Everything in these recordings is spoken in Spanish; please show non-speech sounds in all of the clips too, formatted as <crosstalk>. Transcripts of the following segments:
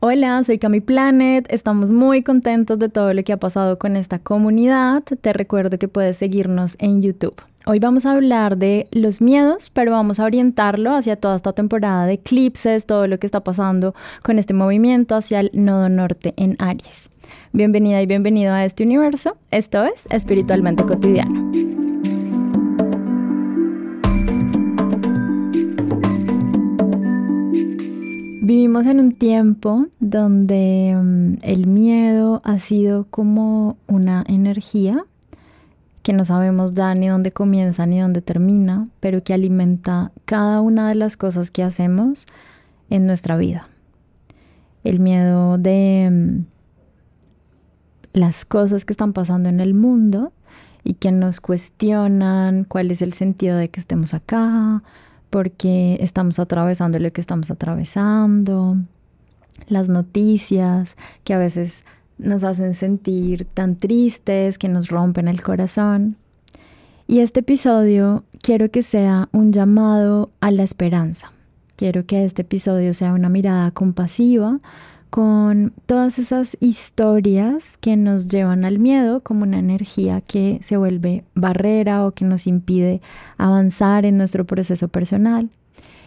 Hola, soy Cami Planet. Estamos muy contentos de todo lo que ha pasado con esta comunidad. Te recuerdo que puedes seguirnos en YouTube. Hoy vamos a hablar de los miedos, pero vamos a orientarlo hacia toda esta temporada de eclipses, todo lo que está pasando con este movimiento hacia el nodo norte en Aries. Bienvenida y bienvenido a este universo. Esto es Espiritualmente Cotidiano. Vivimos en un tiempo donde mm, el miedo ha sido como una energía que no sabemos ya ni dónde comienza ni dónde termina, pero que alimenta cada una de las cosas que hacemos en nuestra vida. El miedo de mm, las cosas que están pasando en el mundo y que nos cuestionan cuál es el sentido de que estemos acá, porque estamos atravesando lo que estamos atravesando, las noticias que a veces nos hacen sentir tan tristes, que nos rompen el corazón. Y este episodio quiero que sea un llamado a la esperanza. Quiero que este episodio sea una mirada compasiva con todas esas historias que nos llevan al miedo como una energía que se vuelve barrera o que nos impide avanzar en nuestro proceso personal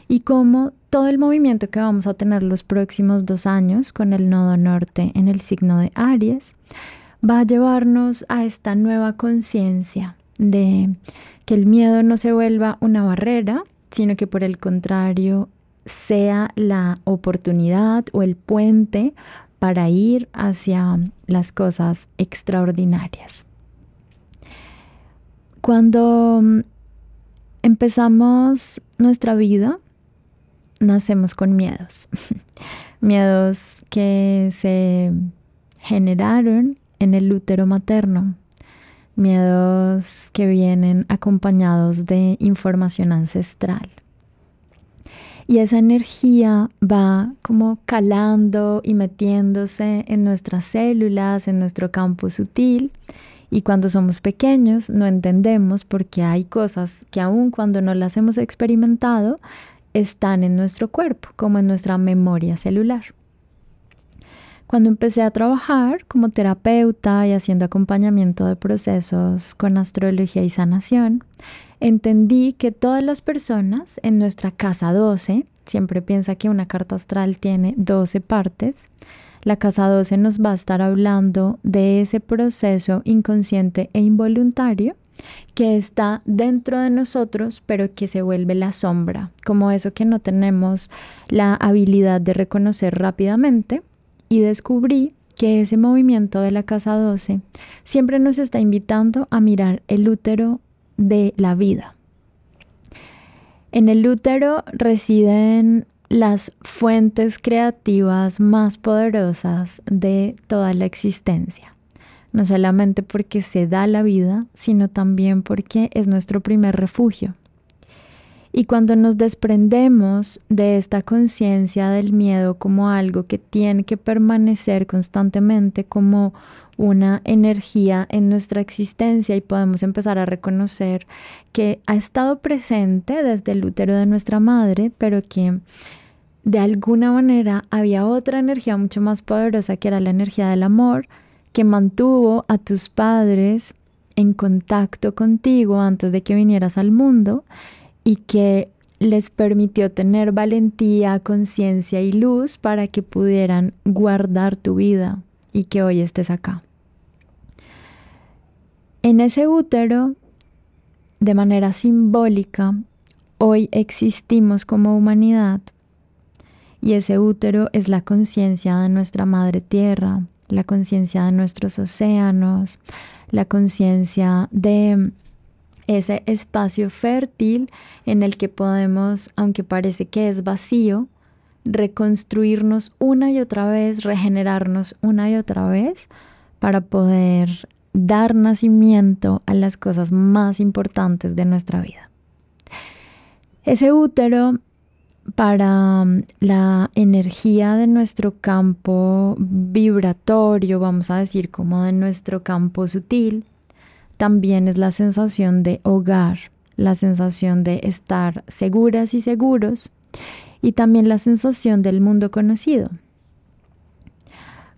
y como todo el movimiento que vamos a tener los próximos dos años con el nodo norte en el signo de Aries va a llevarnos a esta nueva conciencia de que el miedo no se vuelva una barrera, sino que por el contrario sea la oportunidad o el puente para ir hacia las cosas extraordinarias. Cuando mm, empezamos nuestra vida, nacemos con miedos. <laughs> miedos que se generaron en el útero materno. Miedos que vienen acompañados de información ancestral y esa energía va como calando y metiéndose en nuestras células, en nuestro campo sutil. Y cuando somos pequeños no entendemos porque hay cosas que aun cuando no las hemos experimentado, están en nuestro cuerpo, como en nuestra memoria celular. Cuando empecé a trabajar como terapeuta y haciendo acompañamiento de procesos con astrología y sanación, entendí que todas las personas en nuestra casa 12, siempre piensa que una carta astral tiene 12 partes, la casa 12 nos va a estar hablando de ese proceso inconsciente e involuntario que está dentro de nosotros, pero que se vuelve la sombra, como eso que no tenemos la habilidad de reconocer rápidamente. Y descubrí que ese movimiento de la casa 12 siempre nos está invitando a mirar el útero de la vida. En el útero residen las fuentes creativas más poderosas de toda la existencia. No solamente porque se da la vida, sino también porque es nuestro primer refugio. Y cuando nos desprendemos de esta conciencia del miedo como algo que tiene que permanecer constantemente como una energía en nuestra existencia y podemos empezar a reconocer que ha estado presente desde el útero de nuestra madre, pero que de alguna manera había otra energía mucho más poderosa que era la energía del amor que mantuvo a tus padres en contacto contigo antes de que vinieras al mundo y que les permitió tener valentía, conciencia y luz para que pudieran guardar tu vida y que hoy estés acá. En ese útero, de manera simbólica, hoy existimos como humanidad y ese útero es la conciencia de nuestra madre tierra, la conciencia de nuestros océanos, la conciencia de ese espacio fértil en el que podemos, aunque parece que es vacío, reconstruirnos una y otra vez, regenerarnos una y otra vez para poder dar nacimiento a las cosas más importantes de nuestra vida. Ese útero para um, la energía de nuestro campo vibratorio, vamos a decir como de nuestro campo sutil, también es la sensación de hogar, la sensación de estar seguras y seguros y también la sensación del mundo conocido.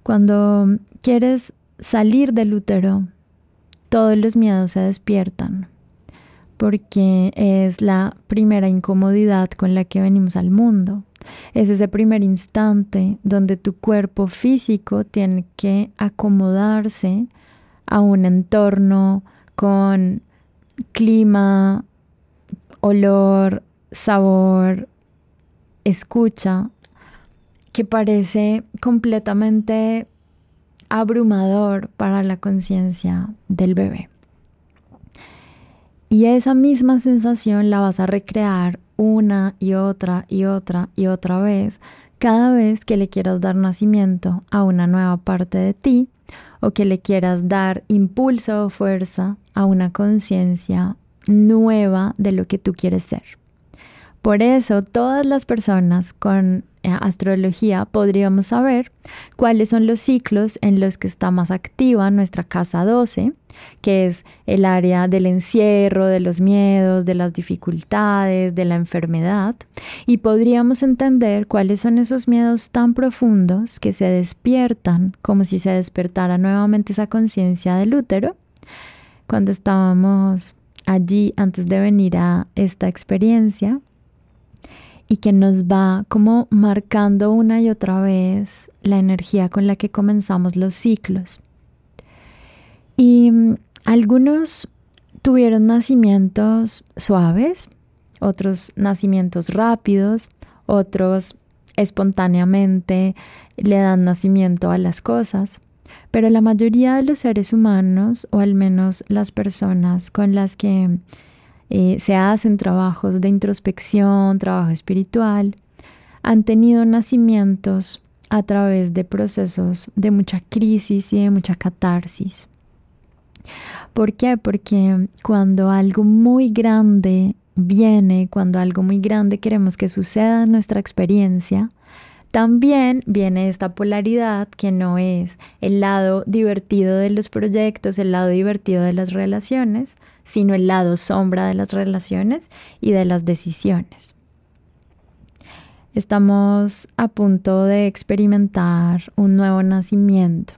Cuando quieres salir del útero, todos los miedos se despiertan porque es la primera incomodidad con la que venimos al mundo. Es ese primer instante donde tu cuerpo físico tiene que acomodarse a un entorno con clima, olor, sabor, escucha, que parece completamente abrumador para la conciencia del bebé. Y esa misma sensación la vas a recrear una y otra y otra y otra vez cada vez que le quieras dar nacimiento a una nueva parte de ti o que le quieras dar impulso o fuerza a una conciencia nueva de lo que tú quieres ser. Por eso todas las personas con eh, astrología podríamos saber cuáles son los ciclos en los que está más activa nuestra casa 12, que es el área del encierro, de los miedos, de las dificultades, de la enfermedad, y podríamos entender cuáles son esos miedos tan profundos que se despiertan como si se despertara nuevamente esa conciencia del útero cuando estábamos allí antes de venir a esta experiencia y que nos va como marcando una y otra vez la energía con la que comenzamos los ciclos. Y mm, algunos tuvieron nacimientos suaves, otros nacimientos rápidos, otros espontáneamente le dan nacimiento a las cosas. Pero la mayoría de los seres humanos, o al menos las personas con las que eh, se hacen trabajos de introspección, trabajo espiritual, han tenido nacimientos a través de procesos de mucha crisis y de mucha catarsis. ¿Por qué? Porque cuando algo muy grande viene, cuando algo muy grande queremos que suceda en nuestra experiencia, también viene esta polaridad que no es el lado divertido de los proyectos, el lado divertido de las relaciones, sino el lado sombra de las relaciones y de las decisiones. Estamos a punto de experimentar un nuevo nacimiento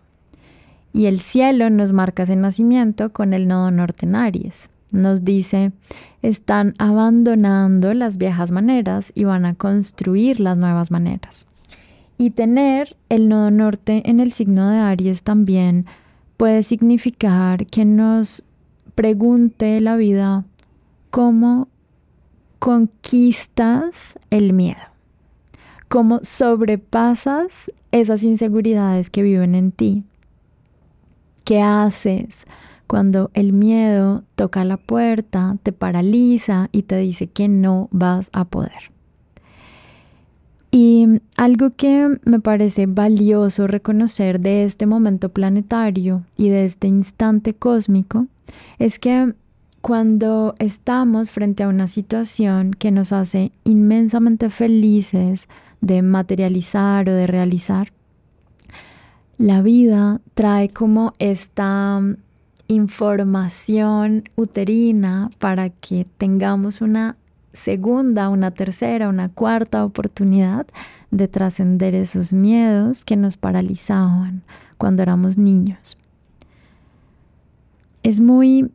y el cielo nos marca ese nacimiento con el nodo norte en Aries. Nos dice, están abandonando las viejas maneras y van a construir las nuevas maneras. Y tener el nodo norte en el signo de Aries también puede significar que nos pregunte la vida cómo conquistas el miedo, cómo sobrepasas esas inseguridades que viven en ti. ¿Qué haces cuando el miedo toca la puerta, te paraliza y te dice que no vas a poder? Y algo que me parece valioso reconocer de este momento planetario y de este instante cósmico es que cuando estamos frente a una situación que nos hace inmensamente felices de materializar o de realizar, la vida trae como esta información uterina para que tengamos una segunda, una tercera, una cuarta oportunidad de trascender esos miedos que nos paralizaban cuando éramos niños. Es muy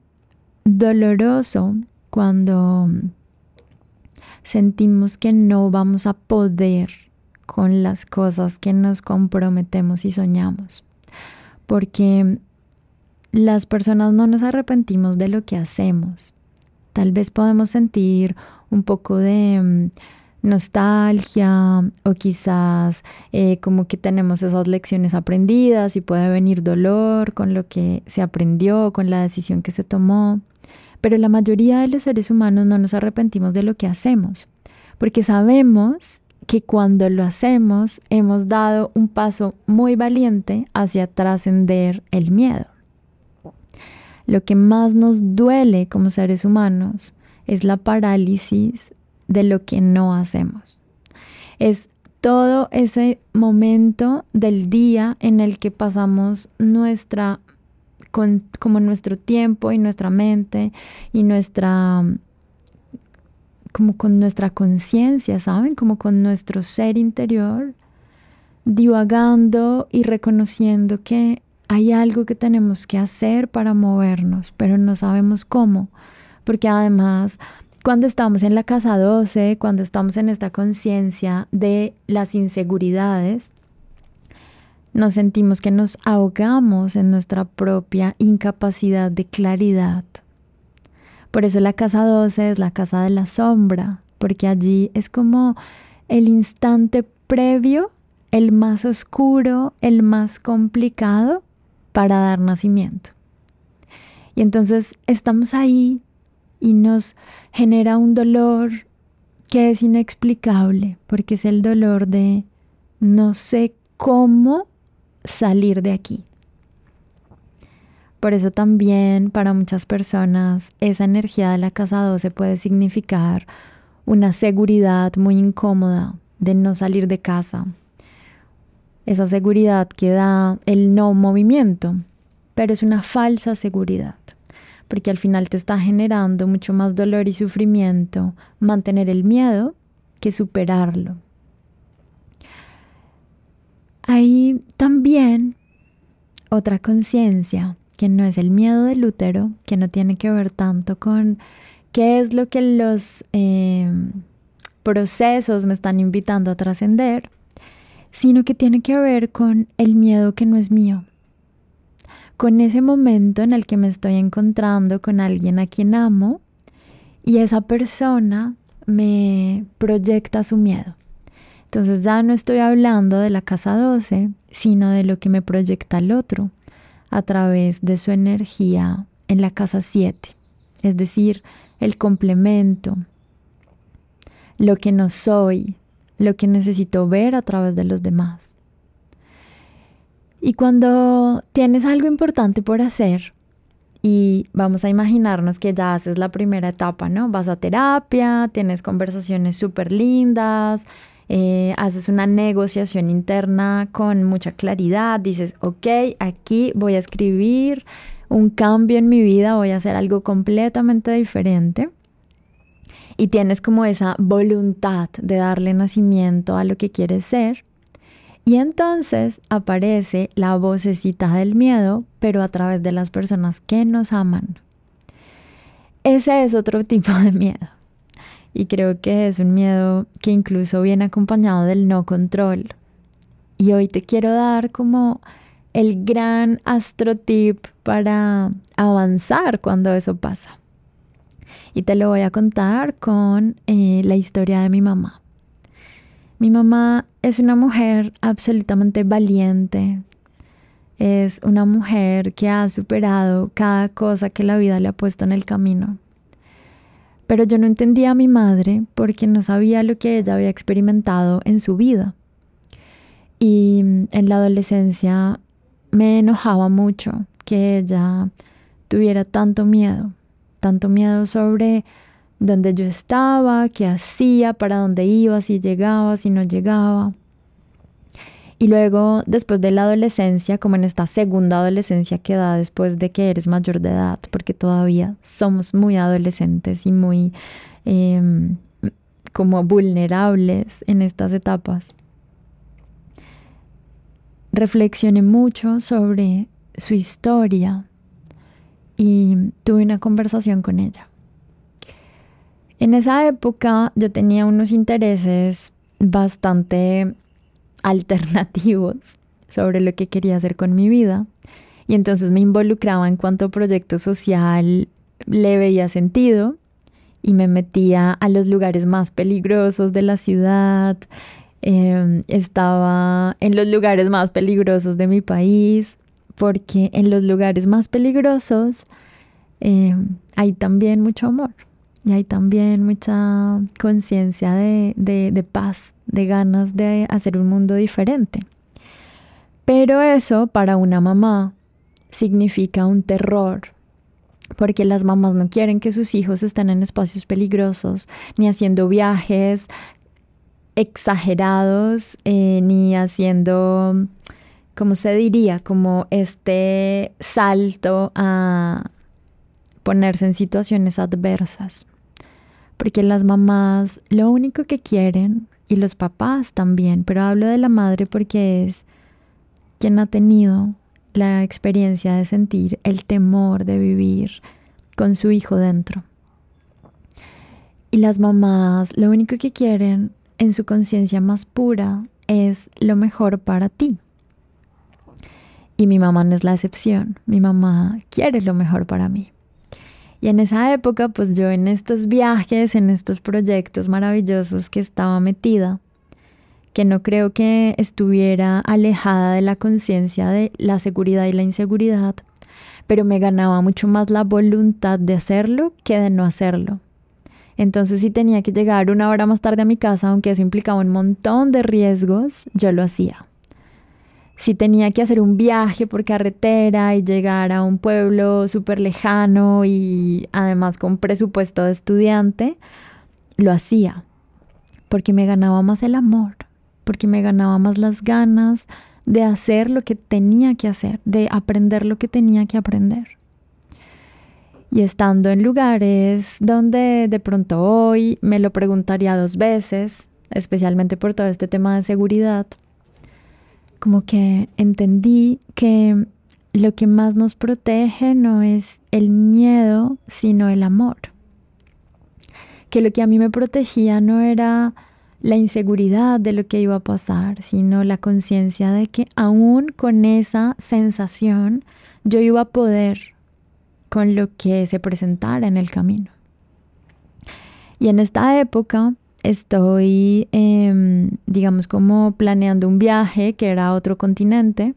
doloroso cuando sentimos que no vamos a poder con las cosas que nos comprometemos y soñamos, porque las personas no nos arrepentimos de lo que hacemos. Tal vez podemos sentir un poco de mm, nostalgia o quizás eh, como que tenemos esas lecciones aprendidas y puede venir dolor con lo que se aprendió, con la decisión que se tomó. Pero la mayoría de los seres humanos no nos arrepentimos de lo que hacemos, porque sabemos que cuando lo hacemos hemos dado un paso muy valiente hacia trascender el miedo. Lo que más nos duele como seres humanos es la parálisis de lo que no hacemos. Es todo ese momento del día en el que pasamos nuestra como nuestro tiempo y nuestra mente y nuestra como con nuestra conciencia, ¿saben? Como con nuestro ser interior divagando y reconociendo que hay algo que tenemos que hacer para movernos, pero no sabemos cómo, porque además cuando estamos en la casa 12, cuando estamos en esta conciencia de las inseguridades, nos sentimos que nos ahogamos en nuestra propia incapacidad de claridad. Por eso la casa 12 es la casa de la sombra, porque allí es como el instante previo, el más oscuro, el más complicado para dar nacimiento. Y entonces estamos ahí y nos genera un dolor que es inexplicable, porque es el dolor de no sé cómo salir de aquí. Por eso también para muchas personas esa energía de la casa 12 puede significar una seguridad muy incómoda de no salir de casa. Esa seguridad que da el no movimiento, pero es una falsa seguridad, porque al final te está generando mucho más dolor y sufrimiento mantener el miedo que superarlo. Hay también otra conciencia que no es el miedo del útero, que no tiene que ver tanto con qué es lo que los em, procesos me están invitando a trascender, sino que tiene que ver con el miedo que no es mío, con ese momento en el que me estoy encontrando con alguien a quien amo y esa persona me proyecta su miedo. Entonces ya no estoy hablando de la casa 12, sino de lo que me proyecta el otro a través de su energía en la casa 7, es decir, el complemento, lo que no soy, lo que necesito ver a través de los demás. Y cuando tienes algo importante por hacer, y vamos a imaginarnos que ya haces la primera etapa, ¿no? Vas a terapia, tienes conversaciones súper lindas, eh, haces una negociación interna con mucha claridad, dices, ok, aquí voy a escribir un cambio en mi vida, voy a hacer algo completamente diferente. Y tienes como esa voluntad de darle nacimiento a lo que quieres ser. Y entonces aparece la vocecita del miedo, pero a través de las personas que nos aman. Ese es otro <laughs> tipo de miedo. Y creo que es un miedo que incluso viene acompañado del no control. Y hoy te quiero dar como el gran astro tip para avanzar cuando eso pasa. Y te lo voy a contar con eh, la historia de mi mamá. Mi mamá es una mujer absolutamente valiente. Es una mujer que ha superado cada cosa que la vida le ha puesto en el camino. Pero yo no entendía a mi madre porque no sabía lo que ella había experimentado en su vida. Y mm, en la adolescencia me enojaba mucho que ella tuviera tanto miedo, tanto miedo sobre dónde yo estaba, qué hacía, para dónde iba, si llegaba, si no llegaba. Y luego, después de la adolescencia, como en esta segunda adolescencia que da después de que eres mayor de edad, porque todavía somos muy adolescentes y muy em, como vulnerables en estas etapas, reflexioné mucho sobre su historia y tuve una conversación con ella. En esa época yo tenía unos intereses bastante alternativos sobre lo que quería hacer con mi vida. Y entonces me involucraba en cuanto proyecto social le veía sentido y me metía a los lugares más peligrosos de la ciudad. Em, estaba en los lugares más peligrosos de mi país, porque en los lugares más peligrosos em, hay también mucho amor. Y hay también mucha conciencia de, paz, de ganas de hacer un mundo diferente. Pero eso para una mamá significa un terror, porque las mamás no quieren que sus hijos estén en espacios peligrosos, ni haciendo viajes exagerados, eh, ni haciendo, ¿cómo se diría? Como este salto a ponerse en situaciones adversas porque las mamás lo único que quieren, y los papás también, pero hablo de la madre porque es quien ha tenido la experiencia de sentir el temor de vivir con su hijo dentro. Y las mamás lo único que quieren en su conciencia más pura es lo mejor para ti. Y mi mamá no es la excepción. Mi mamá quiere lo mejor para mí. Y en esa época, pues yo en estos viajes, en estos proyectos maravillosos que estaba metida, que no creo que estuviera alejada de la conciencia de la seguridad y la inseguridad, pero me ganaba mucho más la voluntad de hacerlo que de no hacerlo. Entonces si tenía que llegar una hora más tarde a mi casa, aunque eso implicaba un montón de riesgos, yo lo hacía. Si tenía que hacer un viaje por carretera y llegar a un pueblo súper lejano y además con presupuesto de estudiante, lo hacía, porque me ganaba más el amor, porque me ganaba más las ganas de hacer lo que tenía que hacer, de aprender lo que tenía que aprender. Y estando en lugares donde de pronto hoy me lo preguntaría dos veces, especialmente por todo este tema de seguridad, como que entendí que lo que más nos protege no es el miedo, sino el amor. Que lo que a mí me protegía no era la inseguridad de lo que iba a pasar, sino la conciencia de que aún con esa sensación yo iba a poder con lo que se presentara en el camino. Y en esta época estoy, em, digamos, como planeando un viaje que era a otro continente.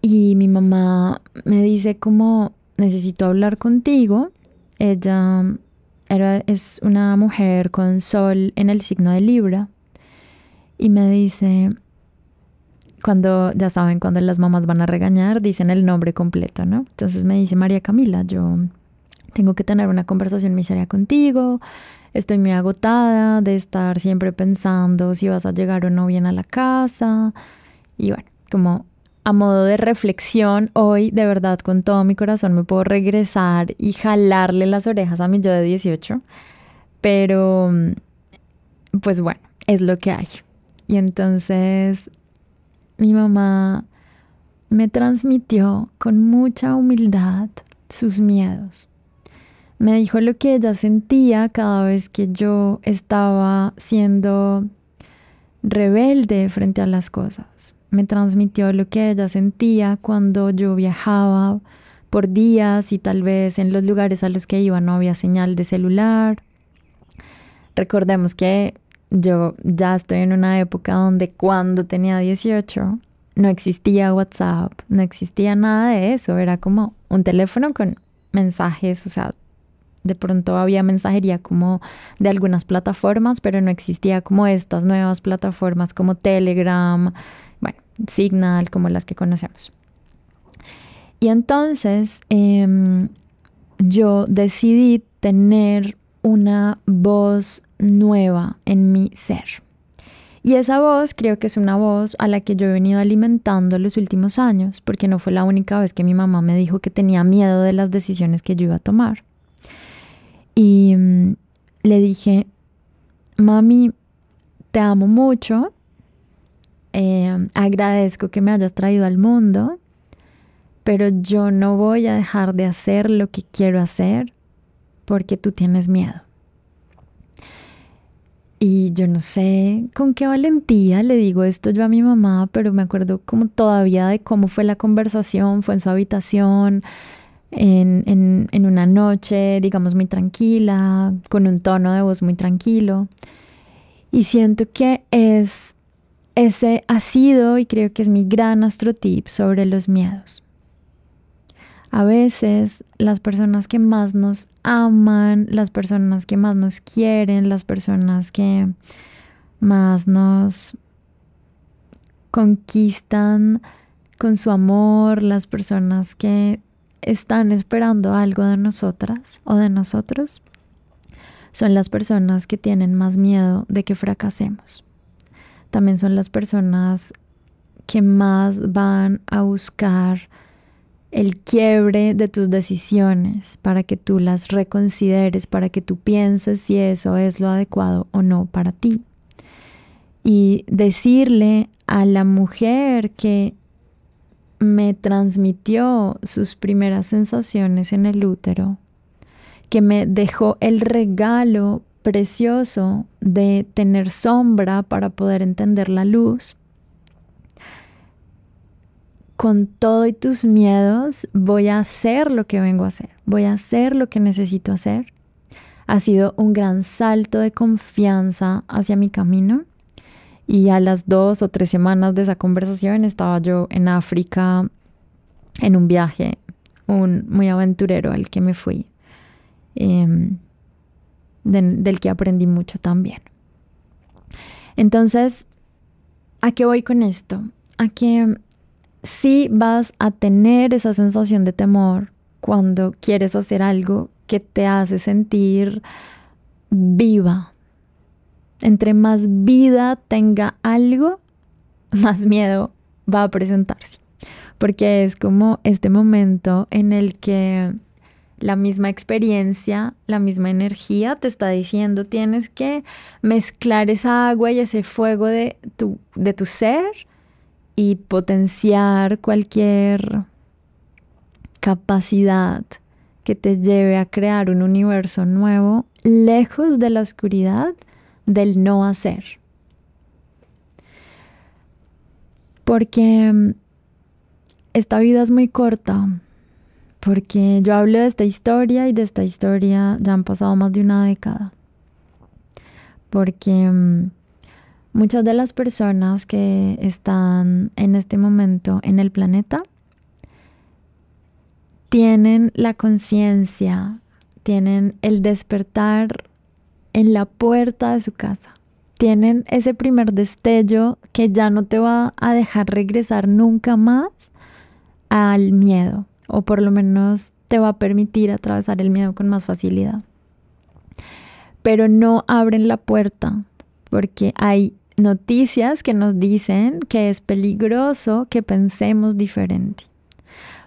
Y mi mamá me dice como, necesito hablar contigo. Ella era, es una mujer con sol en el signo de Libra. Y me dice, cuando, ya saben, cuando las mamás van a regañar, dicen el nombre completo, ¿no? Entonces me dice María Camila, yo tengo que tener una conversación miseria contigo, estoy muy agotada de estar siempre pensando si vas a llegar o no bien a la casa. Y bueno, como a modo de reflexión, hoy de verdad con todo mi corazón me puedo regresar y jalarle las orejas a mi yo de 18. Pero, pues bueno, es lo que hay. Y entonces mi mamá me transmitió con mucha humildad sus miedos. Me dijo lo que ella sentía cada vez que yo estaba siendo rebelde frente a las cosas. Me transmitió lo que ella sentía cuando yo viajaba por días y tal vez en los lugares a los que iba no había señal de celular. Recordemos que yo ya estoy en una época donde cuando tenía 18 no existía WhatsApp, no existía nada de eso, era como un teléfono con mensajes, o sea, de pronto había mensajería como de algunas plataformas, pero no existía como estas nuevas plataformas como Telegram, bueno, Signal, como las que conocemos. Y entonces em, yo decidí tener una voz nueva en mi ser. Y esa voz creo que es una voz a la que yo he venido alimentando los últimos años, porque no fue la única vez que mi mamá me dijo que tenía miedo de las decisiones que yo iba a tomar. Y mm, le dije, mami, te amo mucho, eh, agradezco que me hayas traído al mundo, pero yo no voy a dejar de hacer lo que quiero hacer porque tú tienes miedo. Y yo no sé con qué valentía le digo esto yo a mi mamá, pero me acuerdo como todavía de cómo fue la conversación, fue en su habitación, en, en, una noche, digamos, muy tranquila, con un tono de voz muy tranquilo. Y siento que es, ese ha sido y creo que es mi gran astrotip sobre los miedos. A veces las personas que más nos aman, las personas que más nos quieren, las personas que más nos conquistan con su amor, las personas que están esperando algo de nosotras o de nosotros, son las personas que tienen más miedo de que fracasemos. También son las personas que más van a buscar el quiebre de tus decisiones para que tú las reconsideres, para que tú pienses si eso es lo adecuado o no para ti. y decirle a la mujer que me transmitió sus primeras sensaciones en el útero, que me dejó el regalo precioso de tener sombra para poder entender la luz. Con todo y tus miedos voy a hacer lo que vengo a hacer, voy a hacer lo que necesito hacer. Ha sido un gran salto de confianza hacia mi camino y a las dos o tres semanas de esa conversación estaba yo en África en un viaje, un muy aventurero al que me fui, em, del que aprendí mucho también. Entonces, ¿a qué voy con esto? A que sí vas a tener esa sensación de temor cuando quieres hacer algo que te hace sentir viva, entre más vida tenga algo, <laughs> más miedo va a presentarse. Porque es como este momento en el que la misma experiencia, la misma energía te está diciendo tienes que mezclar esa agua y ese fuego de tu, de tu ser y potenciar cualquier capacidad que te lleve a crear un universo nuevo lejos de la oscuridad del no hacer. Porque mm, esta vida es muy corta, porque yo hablo de esta historia y de esta historia ya han pasado más de una década. Porque mm, muchas de las personas que están en este momento en el planeta tienen la conciencia, tienen el despertar en la puerta de su casa. Tienen ese primer destello que ya no te va a dejar regresar nunca más al miedo, o por lo menos te va a permitir atravesar el miedo con más facilidad. Pero no abren la puerta porque hay noticias que nos dicen que es peligroso que pensemos diferente.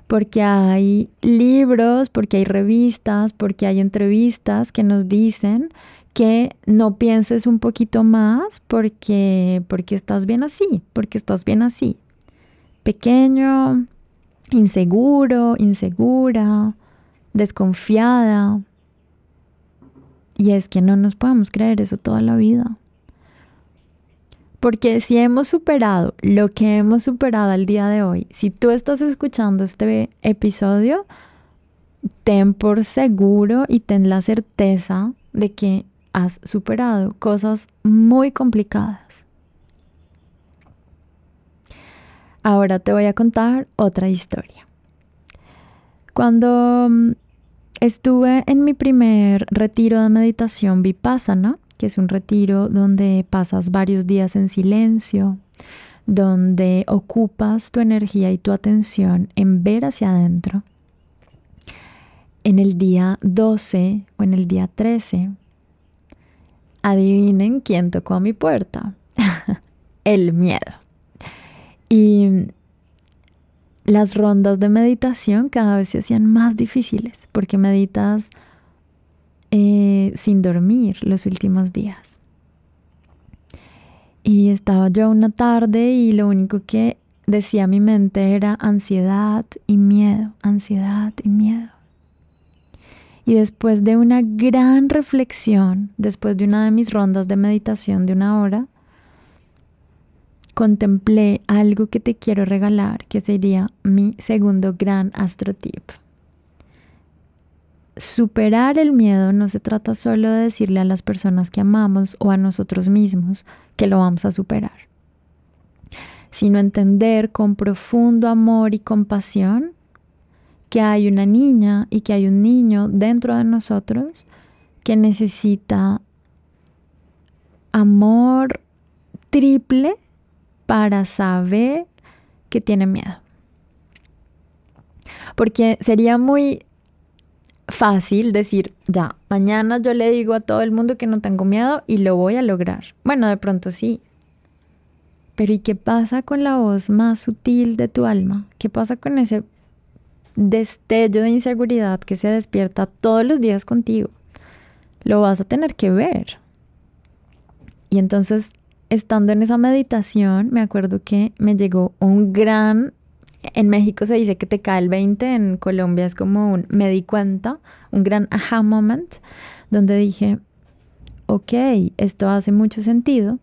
Porque hay libros, porque hay revistas, porque hay entrevistas que nos dicen que no pienses un poquito más porque, porque estás bien así, porque estás bien así. Pequeño, inseguro, insegura, desconfiada. Y es que no nos podemos creer eso toda la vida. Porque si hemos superado lo que hemos superado al día de hoy, si tú estás escuchando este episodio, ten por seguro y ten la certeza de que has superado cosas muy complicadas. Ahora te voy a contar otra historia. Cuando mm, estuve en mi primer retiro de meditación vipassana, que es un retiro donde pasas varios días en silencio, donde ocupas tu energía y tu atención en ver hacia adentro, en el día 12 o en el día 13 adivinen quién tocó a mi puerta. <laughs> el miedo. Y las rondas de meditación cada vez se hacían más difíciles porque meditas eh, sin dormir los últimos días. Y estaba yo una tarde y lo único que decía mi mente era ansiedad y miedo, ansiedad y miedo. Y después de una gran reflexión, después de una de mis rondas de meditación de una hora, contemplé algo que te quiero regalar, que sería mi segundo gran astro tip. Superar el miedo no se trata solo de decirle a las personas que amamos o a nosotros mismos que lo vamos a superar, sino entender con profundo amor y compasión que hay una niña y que hay un niño dentro de nosotros que necesita amor triple para saber que tiene miedo. Porque sería muy fácil decir, ya, mañana yo le digo a todo el mundo que no tengo miedo y lo voy a lograr. Bueno, de pronto sí. Pero ¿y qué pasa con la voz más sutil de tu alma? ¿Qué pasa con ese destello de inseguridad que se despierta todos los días contigo, lo vas a tener que ver. Y entonces estando en esa meditación, me acuerdo que me llegó un gran, en México se dice que te cae el 20, en Colombia es como un, me di cuenta, un gran aha moment, donde dije, ok, esto hace mucho sentido,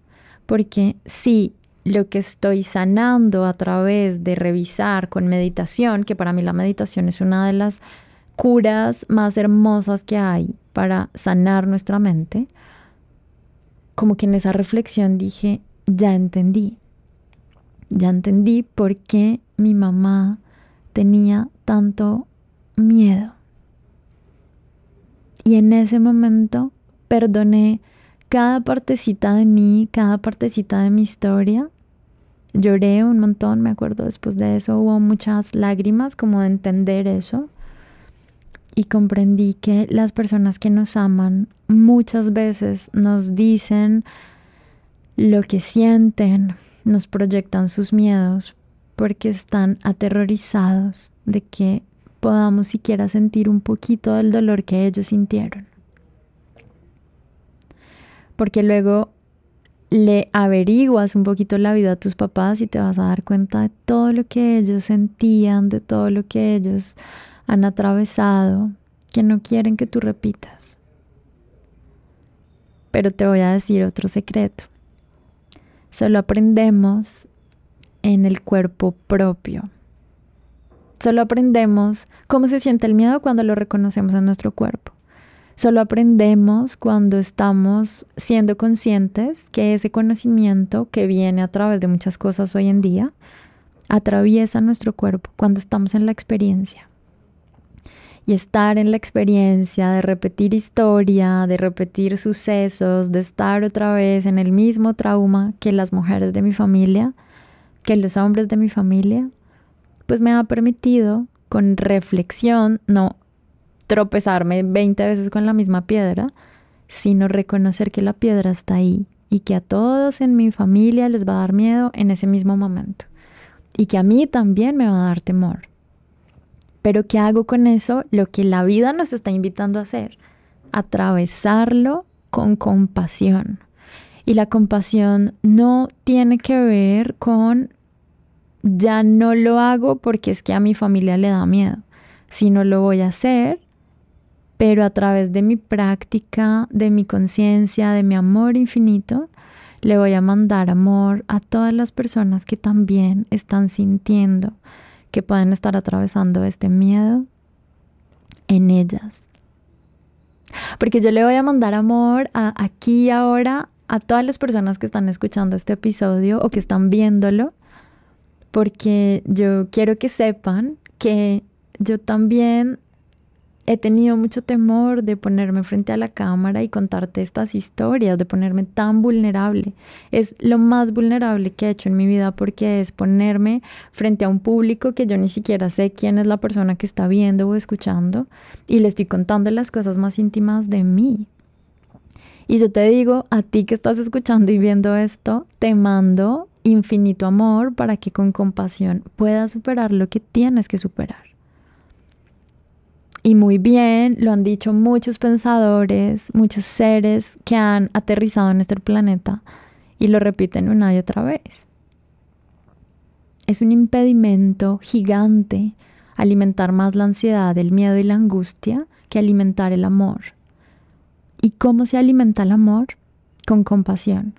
porque si lo que estoy sanando a través de revisar con meditación, que para mí la meditación es una de las curas más hermosas que hay para sanar nuestra mente, como que en esa reflexión dije, ya entendí, ya entendí por qué mi mamá tenía tanto miedo. Y en ese momento perdoné cada partecita de mí, cada partecita de mi historia. Lloré un montón, me acuerdo después de eso, hubo muchas lágrimas como de entender eso. Y comprendí que las personas que nos aman muchas veces nos dicen lo que sienten, nos proyectan sus miedos porque están aterrorizados de que podamos siquiera sentir un poquito del dolor que ellos sintieron. Porque luego le averiguas un poquito la vida a tus papás y te vas a dar cuenta de todo lo que ellos sentían, de todo lo que ellos han atravesado, que no quieren que tú repitas. Pero te voy a decir otro secreto. Solo aprendemos en el cuerpo propio. Solo aprendemos cómo se siente el miedo cuando lo reconocemos en nuestro cuerpo. Solo aprendemos cuando estamos siendo conscientes que ese conocimiento que viene a través de muchas cosas hoy en día atraviesa nuestro cuerpo cuando estamos en la experiencia. Y estar en la experiencia de repetir historia, de repetir sucesos, de estar otra vez en el mismo trauma que las mujeres de mi familia, que los hombres de mi familia, pues me ha permitido con reflexión no tropezarme 20 veces con la misma piedra, sino reconocer que la piedra está ahí y que a todos en mi familia les va a dar miedo en ese mismo momento y que a mí también me va a dar temor pero ¿qué hago con eso? Lo que la vida nos está invitando a hacer, atravesarlo con compasión. Y la compasión no tiene que ver con ya no lo hago porque es que a mi familia le da miedo, sino lo voy a hacer, pero a través de mi práctica, de mi conciencia, de mi amor infinito, le voy a mandar amor a todas las personas que también están sintiendo que pueden estar atravesando este miedo en ellas. Porque yo le voy a mandar amor a, aquí y ahora a todas las personas que están escuchando este episodio o que están viéndolo, porque yo quiero que sepan que yo también he tenido mucho temor de ponerme frente a la cámara y contarte estas historias, de ponerme tan vulnerable. Es lo más vulnerable que he hecho en mi vida porque es ponerme frente a un público que yo ni siquiera sé quién es la persona que está viendo o escuchando y le estoy contando las cosas más íntimas de mí. Y yo te digo, a ti que estás escuchando y viendo esto, te mando infinito amor para que con compasión puedas superar lo que tienes que superar. Y muy bien, lo han dicho muchos pensadores, muchos seres que han aterrizado en este planeta y lo repiten una y otra vez. Es un impedimento gigante alimentar más la ansiedad, el miedo y la angustia que alimentar el amor. ¿Y cómo se alimenta el amor? Con compasión.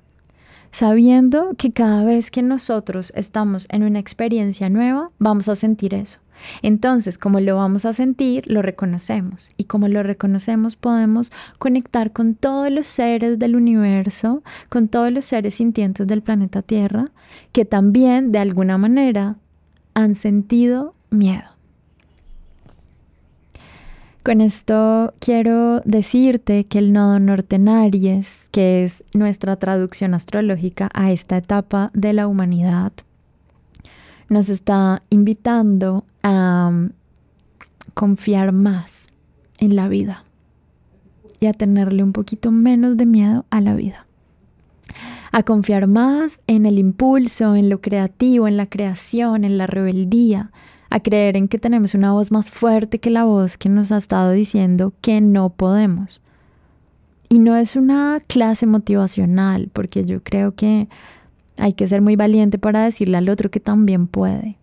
Sabiendo que cada vez que nosotros estamos en una experiencia nueva, vamos a sentir eso. Entonces, como lo vamos a sentir, lo reconocemos. Y como lo reconocemos, podemos conectar con todos los seres del universo, con todos los seres sintientes del planeta Tierra, que también de alguna manera han sentido miedo. Con esto quiero decirte que el nodo norte en Aries, que es nuestra traducción astrológica a esta etapa de la humanidad, nos está invitando a um, confiar más en la vida y a tenerle un poquito menos de miedo a la vida. A confiar más en el impulso, en lo creativo, en la creación, en la rebeldía, a creer en que tenemos una voz más fuerte que la voz que nos ha estado diciendo que no podemos. Y no es una clase motivacional, porque yo creo que hay que ser muy valiente para decirle al otro que también puede,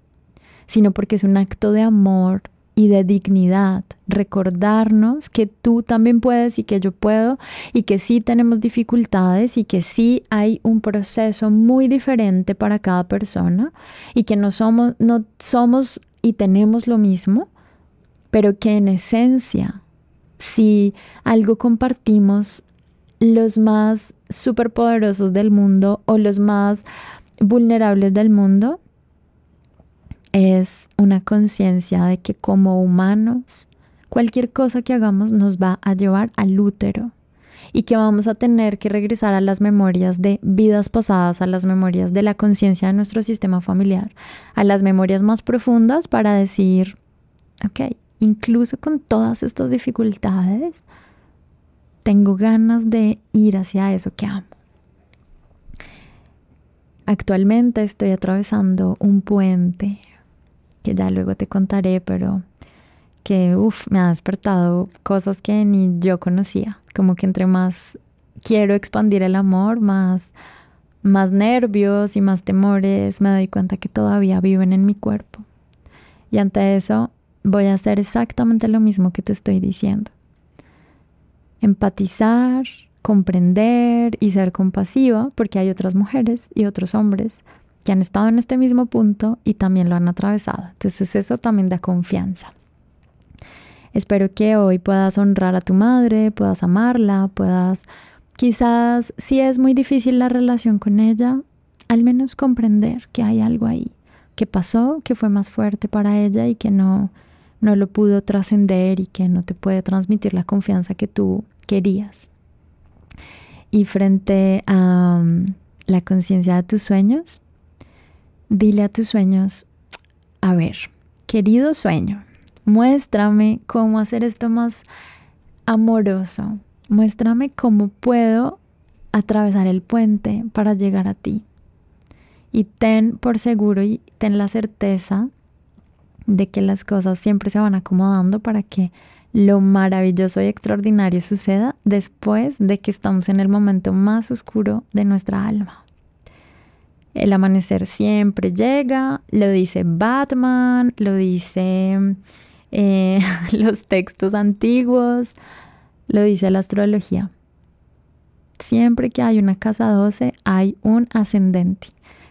sino porque es un acto de amor y de dignidad, recordarnos que tú también puedes y que yo puedo y que sí tenemos dificultades y que sí hay un proceso muy diferente para cada persona y que no somos, no somos y tenemos lo mismo, pero que en esencia, si algo compartimos los más superpoderosos del mundo o los más vulnerables del mundo, es una conciencia de que como humanos, cualquier cosa que hagamos nos va a llevar al útero y que vamos a tener que regresar a las memorias de vidas pasadas, a las memorias de la conciencia de nuestro sistema familiar, a las memorias más profundas para decir, ok, incluso con todas estas dificultades, tengo ganas de ir hacia eso que amo. Actualmente estoy atravesando un puente que ya luego te contaré, pero que me ha despertado cosas que ni yo conocía. Como que entre más quiero expandir el amor, más, más nervios y más temores, me doy cuenta que todavía viven en mi cuerpo. Y ante eso voy a hacer exactamente lo mismo que te estoy diciendo. Empatizar, comprender y ser compasiva, porque hay otras mujeres y otros hombres que han estado en este mismo punto y también lo han atravesado. Entonces eso también da confianza. Espero que hoy puedas honrar a tu madre, puedas amarla, puedas quizás si es muy difícil la relación con ella, al menos comprender que hay algo ahí, que pasó, que fue más fuerte para ella y que no no lo pudo trascender y que no te puede transmitir la confianza que tú querías. Y frente a um, la conciencia de tus sueños, Dile a tus sueños, a ver, querido sueño, muéstrame cómo hacer esto más amoroso. Muéstrame cómo puedo atravesar el puente para llegar a ti. Y ten por seguro y ten la certeza de que las cosas siempre se van acomodando para que lo maravilloso y extraordinario suceda después de que estamos en el momento más oscuro de nuestra alma. El amanecer siempre llega, lo dice Batman, lo dice eh, <laughs> los textos antiguos, lo dice la astrología. Siempre que hay una casa 12 hay un ascendente.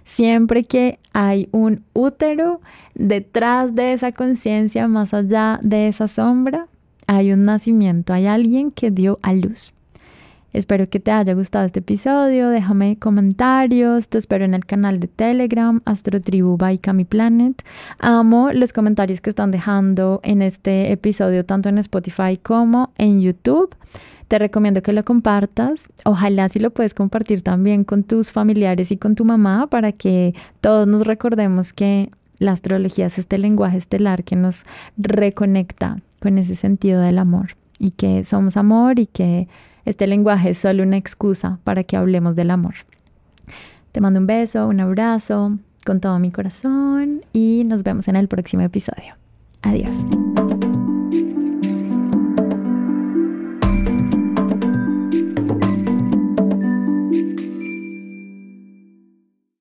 Siempre que hay un útero detrás de esa conciencia, más allá de esa sombra, hay un nacimiento, hay alguien que dio a luz. Espero que te haya gustado este episodio. Déjame comentarios. Te espero en el canal de Telegram, Astrotribu by Cami Planet. Amo los comentarios que están dejando en este episodio, tanto en Spotify como en YouTube. Te recomiendo que lo compartas. Ojalá si lo puedes compartir también con tus familiares y con tu mamá para que todos nos recordemos que la astrología es este lenguaje estelar que nos reconecta con ese sentido del amor y que somos amor y que este lenguaje es solo una excusa para que hablemos del amor. Te mando un beso, un abrazo con todo mi corazón y nos vemos en el próximo episodio. Adiós.